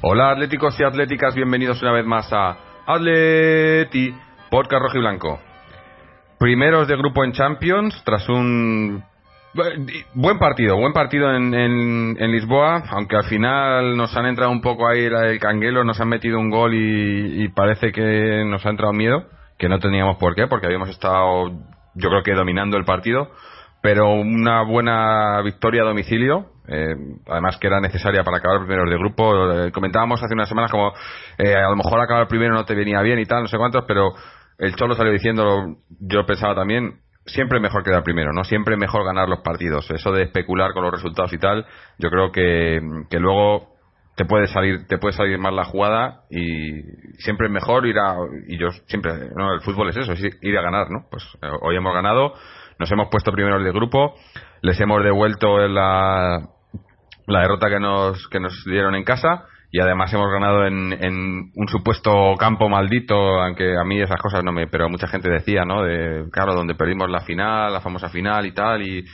Hola atléticos y atléticas, bienvenidos una vez más a Atleti, podcast rojo y blanco. Primeros de grupo en Champions, tras un Buen partido, buen partido en, en, Lisboa, aunque al final nos han entrado un poco ahí el canguelo, nos han metido un gol y, parece que nos ha entrado miedo, que no teníamos por qué, porque habíamos estado, yo creo que dominando el partido, pero una buena victoria a domicilio, eh, además que era necesaria para acabar primero de grupo. Eh, comentábamos hace unas semanas como eh, a lo mejor acabar primero no te venía bien y tal, no sé cuántos, pero el Cholo salió diciendo, yo pensaba también, siempre mejor quedar primero, ¿no? Siempre mejor ganar los partidos. Eso de especular con los resultados y tal, yo creo que, que luego te puede salir te puede salir mal la jugada y siempre es mejor ir a y yo siempre no el fútbol es eso es ir a ganar no pues eh, hoy hemos ganado nos hemos puesto primeros de grupo les hemos devuelto la la derrota que nos que nos dieron en casa y además hemos ganado en, en, un supuesto campo maldito, aunque a mí esas cosas no me, pero mucha gente decía, ¿no? De, claro, donde perdimos la final, la famosa final y tal, y,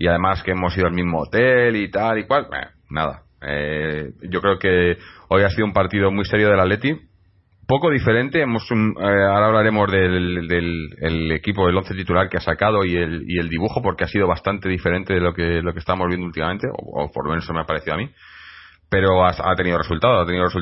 y además que hemos ido al mismo hotel y tal y cual, nada. Eh, yo creo que hoy ha sido un partido muy serio del Atleti, poco diferente. Hemos, eh, ahora hablaremos del, equipo, del once titular que ha sacado y el, y el dibujo, porque ha sido bastante diferente de lo que, lo que estamos viendo últimamente, o, por lo menos eso me ha parecido a mí pero ha, tenido resultado, ha tenido resultado